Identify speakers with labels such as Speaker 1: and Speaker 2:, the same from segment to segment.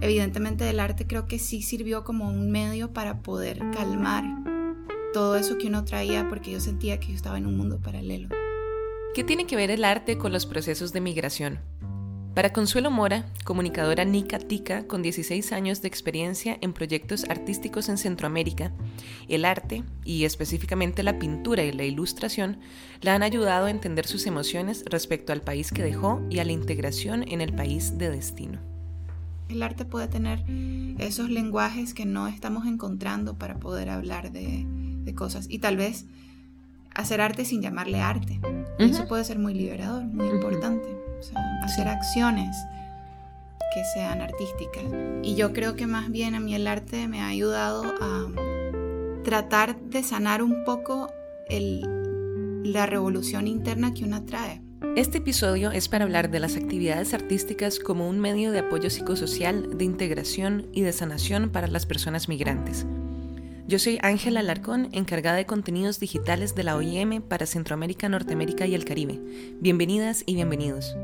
Speaker 1: evidentemente el arte creo que sí sirvió como un medio para poder calmar todo eso que uno traía porque yo sentía que yo estaba en un mundo paralelo.
Speaker 2: ¿Qué tiene que ver el arte con los procesos de migración? Para Consuelo Mora, comunicadora Nica Tica con 16 años de experiencia en proyectos artísticos en Centroamérica, el arte, y específicamente la pintura y la ilustración, la han ayudado a entender sus emociones respecto al país que dejó y a la integración en el país de destino.
Speaker 1: El arte puede tener esos lenguajes que no estamos encontrando para poder hablar de, cosas y tal vez hacer arte sin llamarle arte. Eso puede ser muy liberador, muy importante hacer acciones que sean artísticas. Y yo creo que más bien a mí el arte me ha ayudado a tratar de sanar un poco la revolución interna que uno trae.
Speaker 2: Este episodio es para hablar de las actividades artísticas como un medio de apoyo psicosocial, de integración y de sanación para las personas migrantes. Yo soy Ángela Alarcón, encargada de contenidos digitales de la OIM para Centroamérica, Norteamérica y el Caribe. Bienvenidas y bienvenidos.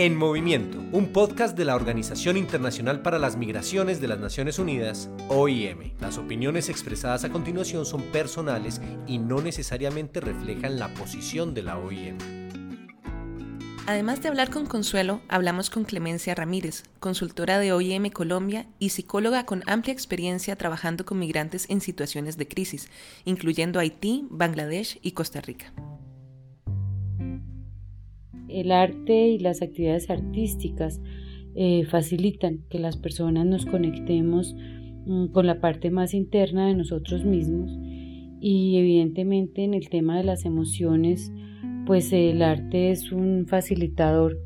Speaker 3: En Movimiento, un podcast de la Organización Internacional para las Migraciones de las Naciones Unidas, OIM. Las opiniones expresadas a continuación son personales y no necesariamente reflejan la posición de la OIM.
Speaker 2: Además de hablar con Consuelo, hablamos con Clemencia Ramírez, consultora de OIM Colombia y psicóloga con amplia experiencia trabajando con migrantes en situaciones de crisis, incluyendo Haití, Bangladesh y Costa Rica.
Speaker 4: El arte y las actividades artísticas eh, facilitan que las personas nos conectemos mm, con la parte más interna de nosotros mismos y evidentemente en el tema de las emociones pues el arte es un facilitador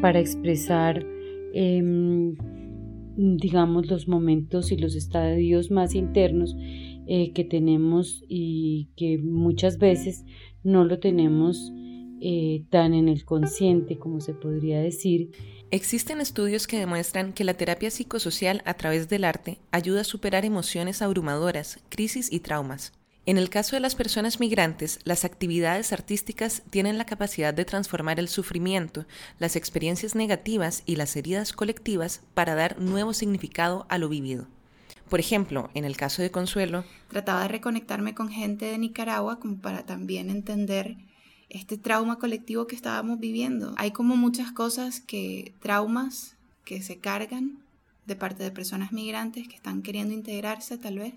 Speaker 4: para expresar, em, digamos, los momentos y los estadios más internos eh, que tenemos y que muchas veces no lo tenemos eh, tan en el consciente como se podría decir.
Speaker 2: Existen estudios que demuestran que la terapia psicosocial a través del arte ayuda a superar emociones abrumadoras, crisis y traumas. En el caso de las personas migrantes, las actividades artísticas tienen la capacidad de transformar el sufrimiento, las experiencias negativas y las heridas colectivas para dar nuevo significado a lo vivido. Por ejemplo, en el caso de Consuelo,
Speaker 1: trataba de reconectarme con gente de Nicaragua como para también entender este trauma colectivo que estábamos viviendo. Hay como muchas cosas que, traumas que se cargan de parte de personas migrantes que están queriendo integrarse tal vez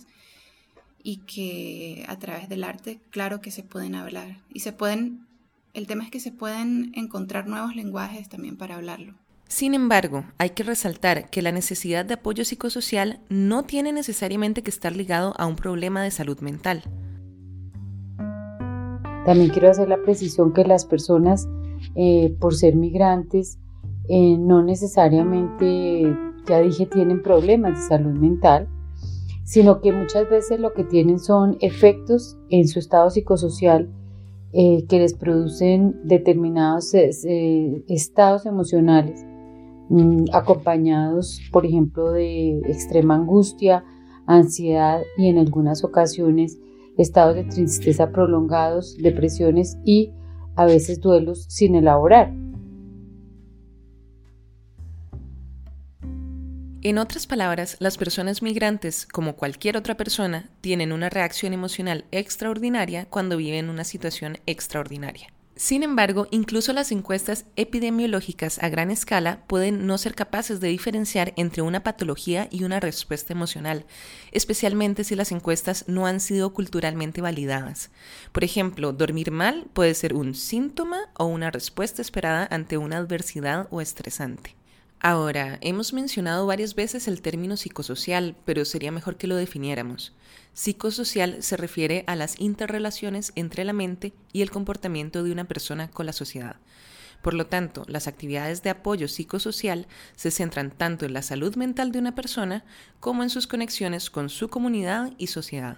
Speaker 1: y que a través del arte, claro que se pueden hablar. Y se pueden, el tema es que se pueden encontrar nuevos lenguajes también para hablarlo.
Speaker 2: Sin embargo, hay que resaltar que la necesidad de apoyo psicosocial no tiene necesariamente que estar ligado a un problema de salud mental.
Speaker 4: También quiero hacer la precisión que las personas, eh, por ser migrantes, eh, no necesariamente, ya dije, tienen problemas de salud mental, sino que muchas veces lo que tienen son efectos en su estado psicosocial eh, que les producen determinados estados emocionales mm, acompañados, por ejemplo, de extrema angustia, ansiedad y en algunas ocasiones estados de tristeza prolongados, depresiones y a veces duelos sin elaborar.
Speaker 2: En otras palabras, las personas migrantes, como cualquier otra persona, tienen una reacción emocional extraordinaria cuando viven una situación extraordinaria. Sin embargo, incluso las encuestas epidemiológicas a gran escala pueden no ser capaces de diferenciar entre una patología y una respuesta emocional, especialmente si las encuestas no han sido culturalmente validadas. Por ejemplo, dormir mal puede ser un síntoma o una respuesta esperada ante una adversidad o estresante. Ahora, hemos mencionado varias veces el término psicosocial, pero sería mejor que lo definiéramos. Psicosocial se refiere a las interrelaciones entre la mente y el comportamiento de una persona con la sociedad. Por lo tanto, las actividades de apoyo psicosocial se centran tanto en la salud mental de una persona como en sus conexiones con su comunidad y sociedad.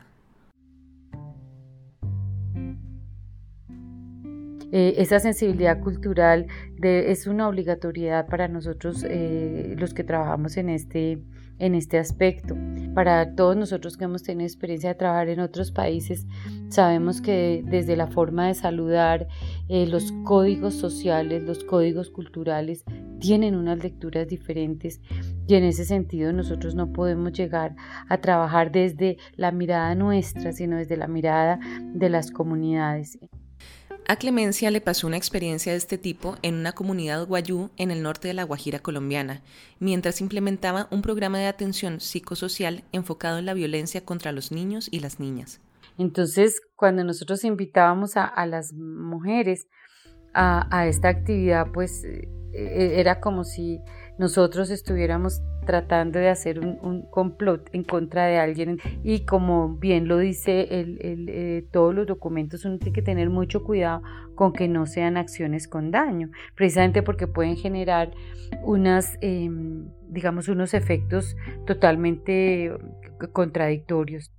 Speaker 4: Eh, esa sensibilidad cultural es una obligatoriedad para nosotros eh, los que trabajamos en este, en este aspecto. Para todos nosotros que hemos tenido experiencia de trabajar en otros países, sabemos que desde la forma de saludar, eh, los códigos sociales, los códigos culturales tienen unas lecturas diferentes y en ese sentido nosotros no podemos llegar a trabajar desde la mirada nuestra, sino desde la mirada de las comunidades.
Speaker 2: A Clemencia le pasó una experiencia de este tipo en una comunidad guayú en el norte de la Guajira colombiana, mientras implementaba un programa de atención psicosocial enfocado en la violencia contra los niños y las niñas.
Speaker 4: Entonces, cuando nosotros invitábamos a, las mujeres a, esta actividad, pues eh, eh, era como si nosotros estuviéramos tratando de hacer un, complot en contra de alguien y como bien lo dice el, eh, todos los documentos uno tiene que tener mucho cuidado con que no sean acciones con daño precisamente porque pueden generar unas em, digamos unos efectos totalmente contradictorios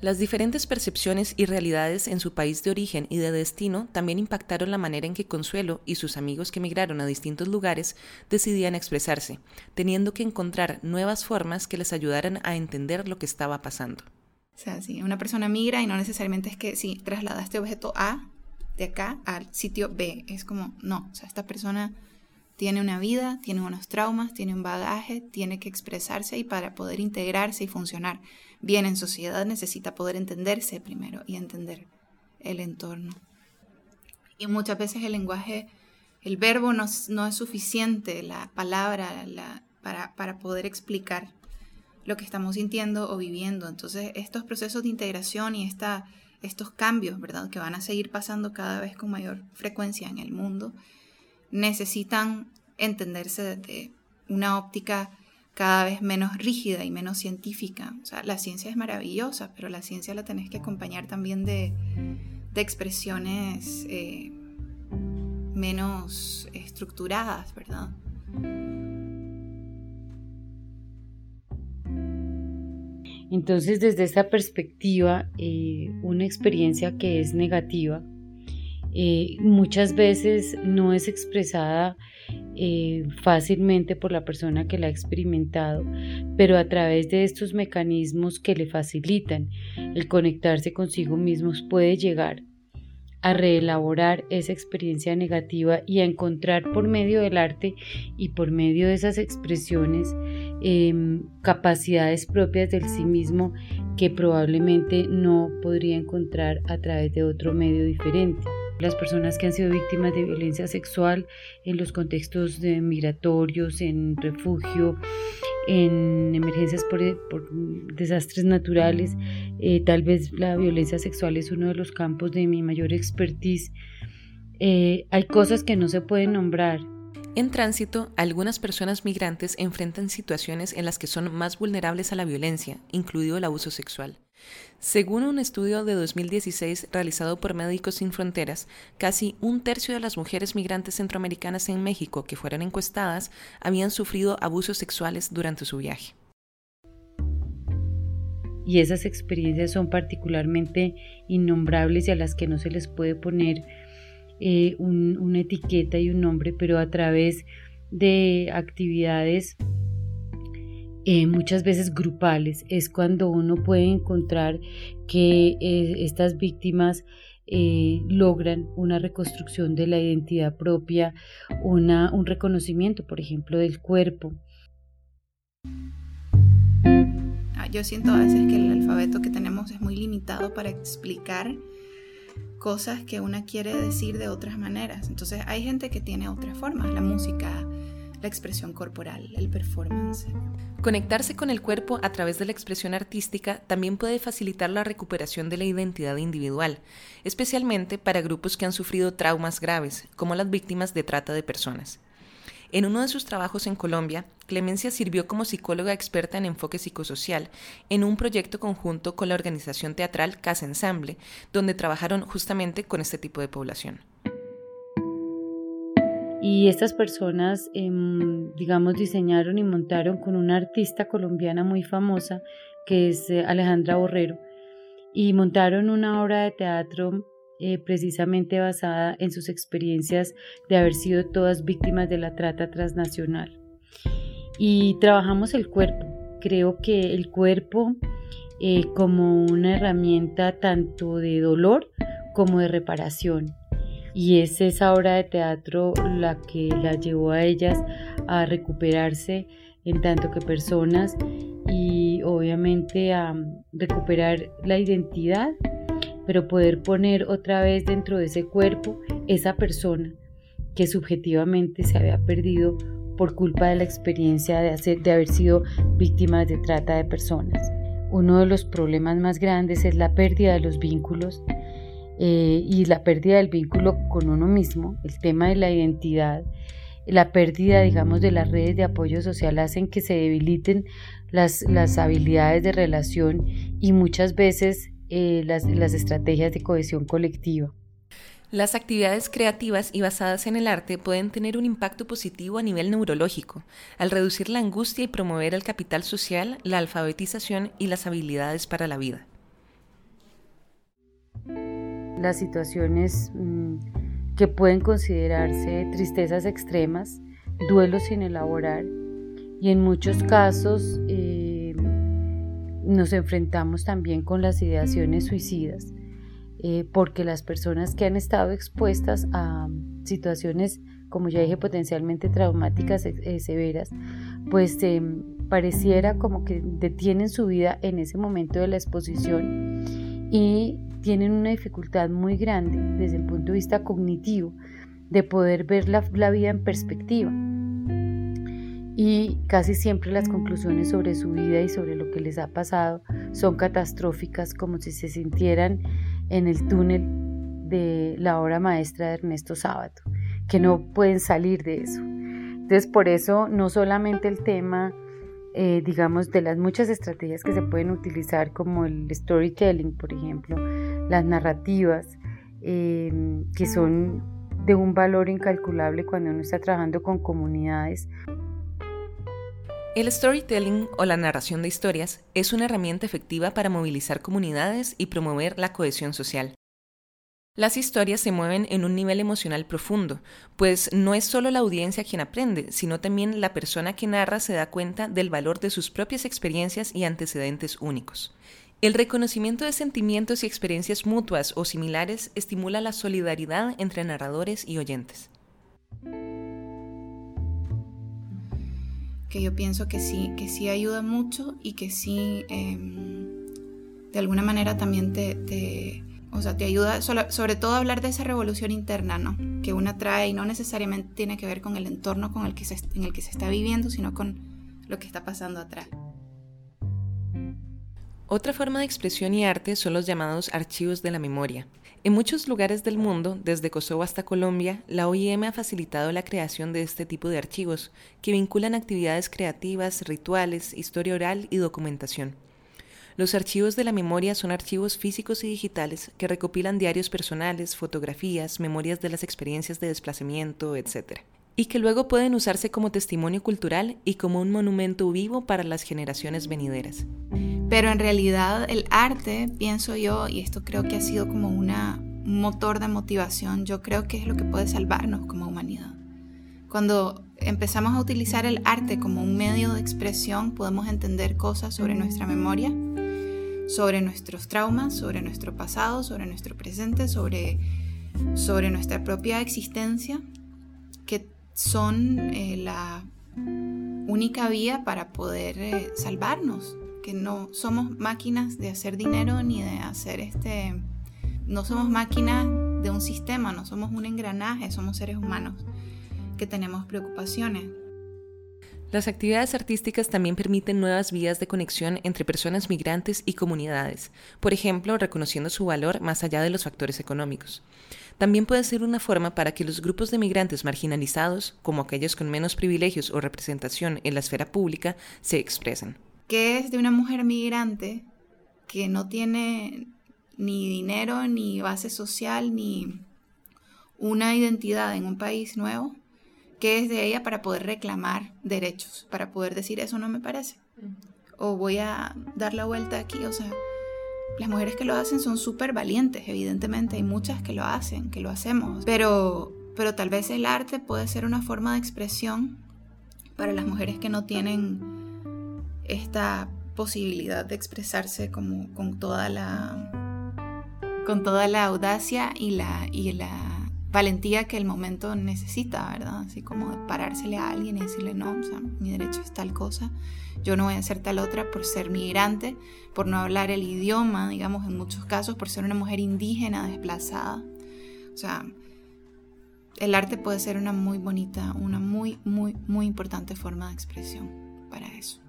Speaker 2: las diferentes percepciones y realidades en su país de origen y de destino también impactaron la manera en que Consuelo y sus amigos que emigraron a distintos lugares decidían expresarse, teniendo que encontrar nuevas formas que les ayudaran a entender lo que estaba pasando.
Speaker 1: O sea, si una persona migra y no necesariamente es que si trasladaste objeto A de acá al sitio B, es como, no, o sea, esta persona tiene una vida, tiene unos traumas, tiene un bagaje, tiene que expresarse y para poder integrarse y funcionar bien en sociedad necesita poder entenderse primero y entender el entorno. Y muchas veces el lenguaje, el verbo no, es suficiente, la palabra para, para poder explicar lo que estamos sintiendo o viviendo. Entonces estos procesos de integración y esta, estos cambios, ¿verdad? Que van a seguir pasando cada vez con mayor frecuencia en el mundo, necesitan entenderse desde una óptica cada vez menos rígida y menos científica. O sea, la ciencia es maravillosa, pero la ciencia la tenés que acompañar también de, expresiones eh, menos estructuradas, ¿verdad?
Speaker 4: Entonces, desde esta perspectiva, eh, una experiencia que es negativa eh, muchas veces no es expresada eh, fácilmente por la persona que la ha experimentado, pero a través de estos mecanismos que le facilitan el conectarse consigo mismos puede llegar a reelaborar esa experiencia negativa y a encontrar por medio del arte y por medio de esas expresiones em, capacidades propias del sí mismo que probablemente no podría encontrar a través de otro medio diferente las personas que han sido víctimas de violencia sexual en los contextos de migratorios, en refugio, en emergencias por, desastres naturales. Eh, tal vez la violencia sexual es uno de los campos de mi mayor expertise. Eh, hay cosas que no se pueden nombrar,
Speaker 2: en tránsito, algunas personas migrantes enfrentan situaciones en las que son más vulnerables a la violencia, incluido el abuso sexual. Según un estudio de 2016 realizado por Médicos Sin Fronteras, casi un tercio de las mujeres migrantes centroamericanas en México que fueron encuestadas habían sufrido abusos sexuales durante su viaje.
Speaker 4: Y esas experiencias son particularmente innombrables y a las que no se les puede poner eh, una etiqueta y un nombre, pero a través de actividades eh, muchas veces grupales es cuando uno puede encontrar que eh, estas víctimas logran una reconstrucción de la identidad propia, una, un reconocimiento, por ejemplo, del cuerpo.
Speaker 1: Ah, yo siento a veces que el alfabeto que tenemos es muy limitado para explicar cosas que una quiere decir de otras maneras. Entonces hay gente que tiene otras formas, la música, la expresión corporal, el performance.
Speaker 2: Conectarse con el cuerpo a través de la expresión artística también puede facilitar la recuperación de la identidad individual, especialmente para grupos que han sufrido traumas graves, como las víctimas de trata de personas. En uno de sus trabajos en Colombia, Clemencia sirvió como psicóloga experta en enfoque psicosocial en un proyecto conjunto con la organización teatral Casa Ensamble, donde trabajaron justamente con este tipo de población.
Speaker 4: Y estas personas, em, digamos, diseñaron y montaron con una artista colombiana muy famosa, que es eh, Alejandra Borrero, y montaron una obra de teatro eh, precisamente basada en sus experiencias de haber sido todas víctimas de la trata transnacional. y trabajamos el cuerpo. Creo que el cuerpo eh, como una herramienta tanto de dolor como de reparación. Y es esa obra de teatro la que la llevó a ellas a recuperarse en tanto que personas y obviamente a recuperar la identidad, pero poder poner otra vez dentro de ese cuerpo esa persona que subjetivamente se había perdido por culpa de la experiencia de, de haber sido víctimas de trata de personas. Uno de los problemas más grandes es la pérdida de los vínculos eh, y la pérdida del vínculo con uno mismo, el tema de la identidad, la pérdida, digamos, de las redes de apoyo social hacen que se debiliten las, las habilidades de relación y muchas veces eh, las, las estrategias de cohesión colectiva.
Speaker 2: Las actividades creativas y basadas en el arte pueden tener un impacto positivo a nivel neurológico, al reducir la angustia y promover el capital social, la alfabetización y las habilidades para la vida.
Speaker 4: Las situaciones mm, que pueden considerarse tristezas extremas, duelos sin elaborar y en muchos casos eh, nos enfrentamos también con las ideaciones suicidas eh, porque las personas que han estado expuestas a situaciones, como ya dije, potencialmente traumáticas eh, eh, severas, pues pareciera como que detienen su vida en ese momento de la exposición y tienen una dificultad muy grande desde el punto de vista cognitivo de poder ver la, la vida en perspectiva. Y casi siempre las conclusiones sobre su vida y sobre lo que les ha pasado son catastróficas, como si se sintieran en el túnel de la obra maestra de Ernesto Sábato, que no pueden salir de eso. Entonces, por eso no solamente el tema, eh, digamos, de las muchas estrategias que se pueden utilizar, como el storytelling, por ejemplo, las narrativas, eh, que son de un valor incalculable cuando uno está trabajando con comunidades
Speaker 2: el storytelling o la narración de historias es una herramienta efectiva para movilizar comunidades y promover la cohesión social. Las historias se mueven en un nivel emocional profundo, pues no es solo la audiencia quien aprende, sino también la persona que narra se da cuenta del valor de sus propias experiencias y antecedentes únicos. El reconocimiento de sentimientos y experiencias mutuas o similares estimula la solidaridad entre narradores y oyentes.
Speaker 1: que yo pienso que sí, que sí ayuda mucho y que sí em, de alguna manera también te, o sea, te ayuda sobre, todo a hablar de esa revolución interna, ¿no? Que una trae y no necesariamente tiene que ver con el entorno con en el que se está viviendo, sino con lo que está pasando atrás.
Speaker 2: Otra forma de expresión y arte son los llamados archivos de la memoria. En muchos lugares del mundo, desde Kosovo hasta Colombia, la OIM ha facilitado la creación de este tipo de archivos, que vinculan actividades creativas, rituales, historia oral y documentación. Los archivos de la memoria son archivos físicos y digitales que recopilan diarios personales, fotografías, memorias de las experiencias de desplazamiento, etc. Y que luego pueden usarse como testimonio cultural y como un monumento vivo para las generaciones venideras.
Speaker 1: Pero en realidad el arte, pienso yo, y esto creo que ha sido como un motor de motivación, yo creo que es lo que puede salvarnos como humanidad. Cuando empezamos a utilizar el arte como un medio de expresión, podemos entender cosas sobre nuestra memoria, sobre nuestros traumas, sobre nuestro pasado, sobre nuestro presente, sobre, sobre nuestra propia existencia, que son eh, la única vía para poder eh, salvarnos no somos máquinas de hacer dinero ni de hacer este, no somos máquinas de un sistema, no somos un engranaje, somos seres humanos que tenemos preocupaciones.
Speaker 2: Las actividades artísticas también permiten nuevas vías de conexión entre personas migrantes y comunidades, por ejemplo, reconociendo su valor más allá de los factores económicos. También puede ser una forma para que los grupos de migrantes marginalizados, como aquellos con menos privilegios o representación en la esfera pública, se expresen
Speaker 1: que es de una mujer migrante que no tiene ni dinero, ni base social, ni una identidad en un país nuevo, que es de ella para poder reclamar derechos, para poder decir eso no me parece. O voy a dar la vuelta aquí, o sea, las mujeres que lo hacen son súper valientes, evidentemente, hay muchas que lo hacen, que lo hacemos, pero, pero tal vez el arte puede ser una forma de expresión para las mujeres que no tienen esta posibilidad de expresarse como con toda la con toda la audacia y la, y la valentía que el momento necesita, ¿verdad? Así como de parársele a alguien y decirle, no, o sea, mi derecho es tal cosa, yo no voy a hacer tal otra por ser migrante, por no hablar el idioma, digamos, en muchos casos, por ser una mujer indígena desplazada. O sea, el arte puede ser una muy bonita, una muy, muy, muy importante forma de expresión para eso.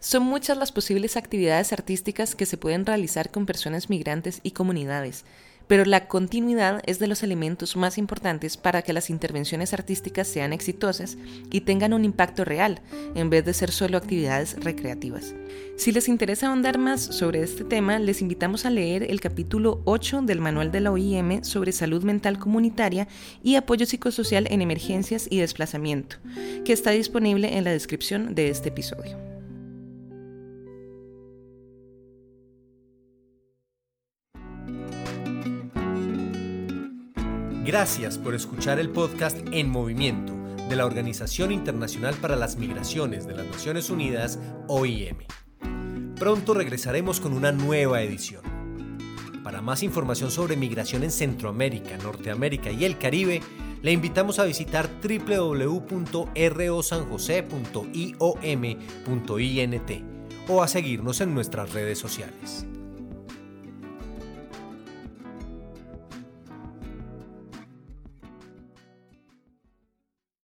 Speaker 2: Son muchas las posibles actividades artísticas que se pueden realizar con personas migrantes y comunidades, pero la continuidad es de los elementos más importantes para que las intervenciones artísticas sean exitosas y tengan un impacto real, en vez de ser solo actividades recreativas. Si les interesa ahondar más sobre este tema, les invitamos a leer el capítulo 8 del Manual de la OIM sobre salud mental comunitaria y apoyo psicosocial en emergencias y desplazamiento, que está disponible en la descripción de este episodio.
Speaker 3: Gracias por escuchar el podcast En Movimiento de la Organización Internacional para las Migraciones de las Naciones Unidas, OIM. Pronto regresaremos con una nueva edición. Para más información sobre migración en Centroamérica, Norteamérica y el Caribe, le invitamos a visitar www.rosanjose.iom.int o a seguirnos en nuestras redes sociales.